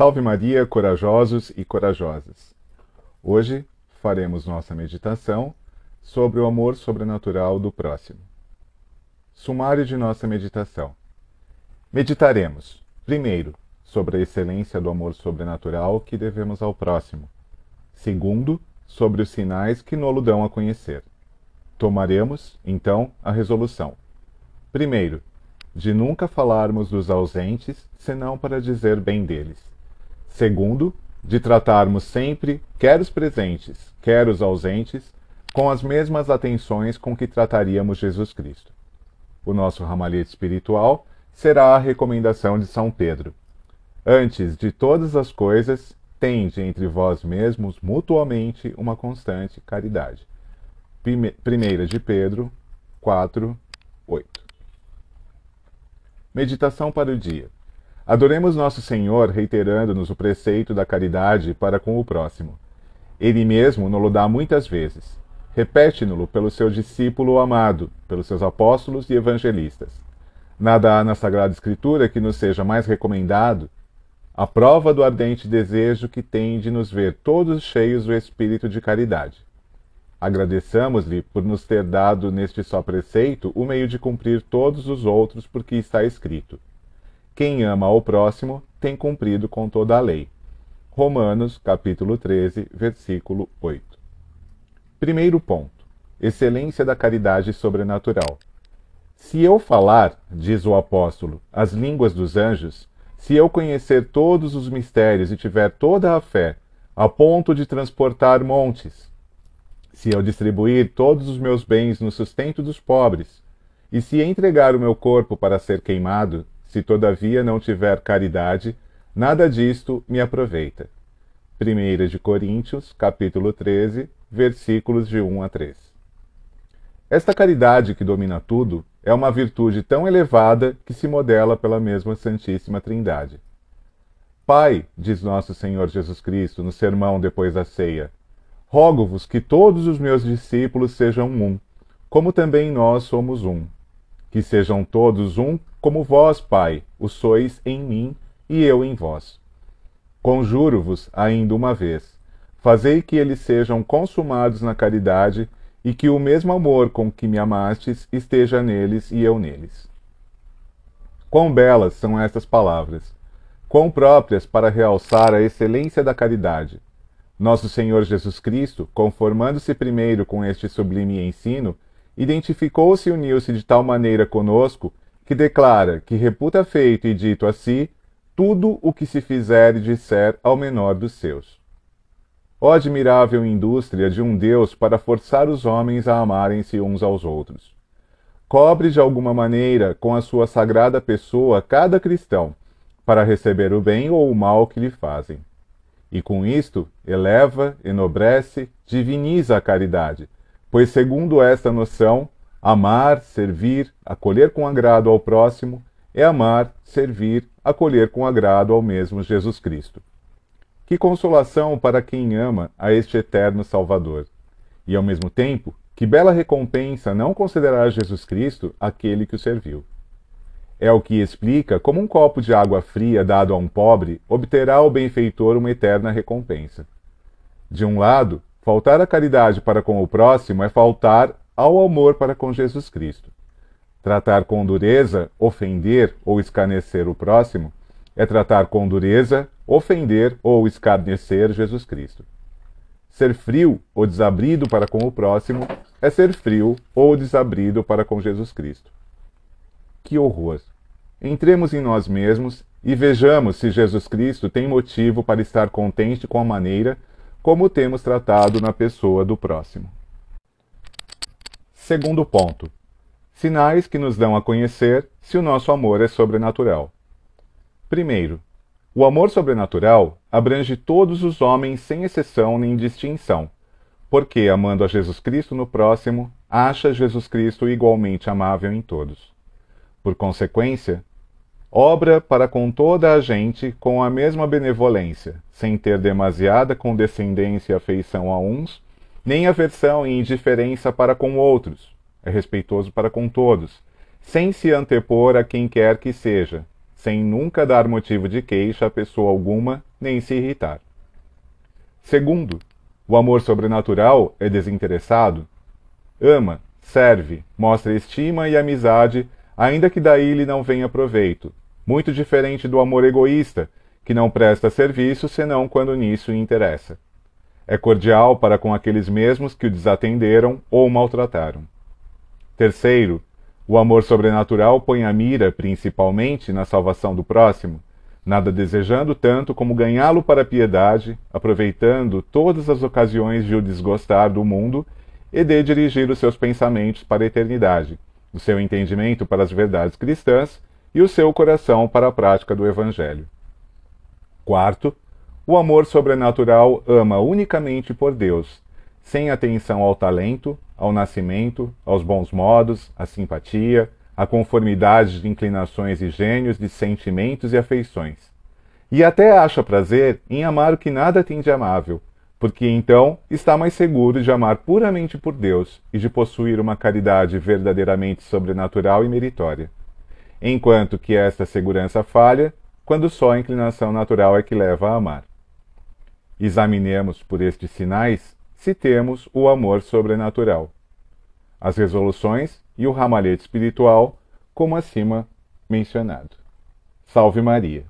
Salve Maria, corajosos e corajosas. Hoje faremos nossa meditação sobre o amor sobrenatural do próximo. Sumário de nossa meditação. Meditaremos, primeiro, sobre a excelência do amor sobrenatural que devemos ao próximo. Segundo, sobre os sinais que nolo dão a conhecer. Tomaremos, então, a resolução. Primeiro, de nunca falarmos dos ausentes, senão para dizer bem deles. Segundo, de tratarmos sempre, quer os presentes, quer os ausentes, com as mesmas atenções com que trataríamos Jesus Cristo. O nosso ramalhete espiritual será a recomendação de São Pedro. Antes de todas as coisas, tende entre vós mesmos mutuamente uma constante caridade. Primeira de Pedro 4, 8. Meditação para o dia. Adoremos nosso Senhor reiterando-nos o preceito da caridade para com o próximo. Ele mesmo nos dá muitas vezes. Repete-no pelo seu discípulo amado, pelos seus apóstolos e evangelistas. Nada há na Sagrada Escritura que nos seja mais recomendado a prova do ardente desejo que tem de nos ver todos cheios do espírito de caridade. Agradeçamos-lhe por nos ter dado neste só preceito o meio de cumprir todos os outros porque está escrito quem ama ao próximo tem cumprido com toda a lei. Romanos, capítulo 13, versículo 8. Primeiro ponto: excelência da caridade sobrenatural. Se eu falar, diz o apóstolo, as línguas dos anjos, se eu conhecer todos os mistérios e tiver toda a fé, a ponto de transportar montes, se eu distribuir todos os meus bens no sustento dos pobres, e se entregar o meu corpo para ser queimado, se todavia não tiver caridade, nada disto me aproveita. 1 de Coríntios, capítulo 13, versículos de 1 a 3. Esta caridade que domina tudo é uma virtude tão elevada que se modela pela mesma Santíssima Trindade. Pai, diz nosso Senhor Jesus Cristo no sermão depois da ceia, rogo-vos que todos os meus discípulos sejam um, como também nós somos um. Que sejam todos um como vós, Pai, o sois em mim e eu em vós. Conjuro-vos ainda uma vez, fazei que eles sejam consumados na caridade e que o mesmo amor com que me amastes esteja neles e eu neles. Quão belas são estas palavras, quão próprias para realçar a excelência da caridade. Nosso Senhor Jesus Cristo, conformando-se primeiro com este sublime ensino, identificou-se e uniu-se de tal maneira conosco que declara que reputa feito e dito a si tudo o que se fizer e disser ao menor dos seus. Ó admirável indústria de um Deus para forçar os homens a amarem-se uns aos outros. Cobre de alguma maneira com a sua sagrada pessoa cada cristão, para receber o bem ou o mal que lhe fazem. E com isto eleva, enobrece, diviniza a caridade, pois, segundo esta noção, Amar, servir, acolher com agrado ao próximo é amar, servir, acolher com agrado ao mesmo Jesus Cristo. Que consolação para quem ama a este eterno Salvador! E, ao mesmo tempo, que bela recompensa não considerar Jesus Cristo aquele que o serviu. É o que explica como um copo de água fria dado a um pobre obterá ao benfeitor uma eterna recompensa. De um lado, faltar a caridade para com o próximo é faltar ao amor para com Jesus Cristo. Tratar com dureza, ofender ou escarnecer o próximo é tratar com dureza, ofender ou escarnecer Jesus Cristo. Ser frio ou desabrido para com o próximo é ser frio ou desabrido para com Jesus Cristo. Que horror! Entremos em nós mesmos e vejamos se Jesus Cristo tem motivo para estar contente com a maneira como temos tratado na pessoa do próximo. Segundo ponto: sinais que nos dão a conhecer se o nosso amor é sobrenatural. Primeiro, o amor sobrenatural abrange todos os homens sem exceção nem distinção, porque, amando a Jesus Cristo no próximo, acha Jesus Cristo igualmente amável em todos. Por consequência, obra para com toda a gente com a mesma benevolência, sem ter demasiada condescendência e afeição a uns nem aversão e indiferença para com outros, é respeitoso para com todos, sem se antepor a quem quer que seja, sem nunca dar motivo de queixa a pessoa alguma nem se irritar. Segundo, o amor sobrenatural é desinteressado. Ama, serve, mostra estima e amizade, ainda que daí lhe não venha proveito, muito diferente do amor egoísta, que não presta serviço senão quando nisso interessa. É cordial para com aqueles mesmos que o desatenderam ou maltrataram. Terceiro, o amor sobrenatural põe a mira principalmente na salvação do próximo, nada desejando tanto como ganhá-lo para a piedade, aproveitando todas as ocasiões de o desgostar do mundo e de dirigir os seus pensamentos para a eternidade, o seu entendimento para as verdades cristãs e o seu coração para a prática do Evangelho. Quarto, o amor sobrenatural ama unicamente por Deus, sem atenção ao talento, ao nascimento, aos bons modos, à simpatia, à conformidade de inclinações e gênios, de sentimentos e afeições. E até acha prazer em amar o que nada tem de amável, porque então está mais seguro de amar puramente por Deus e de possuir uma caridade verdadeiramente sobrenatural e meritória. Enquanto que esta segurança falha quando só a inclinação natural é que leva a amar. Examinemos por estes sinais se temos o amor sobrenatural, as resoluções e o ramalhete espiritual, como acima mencionado. Salve Maria!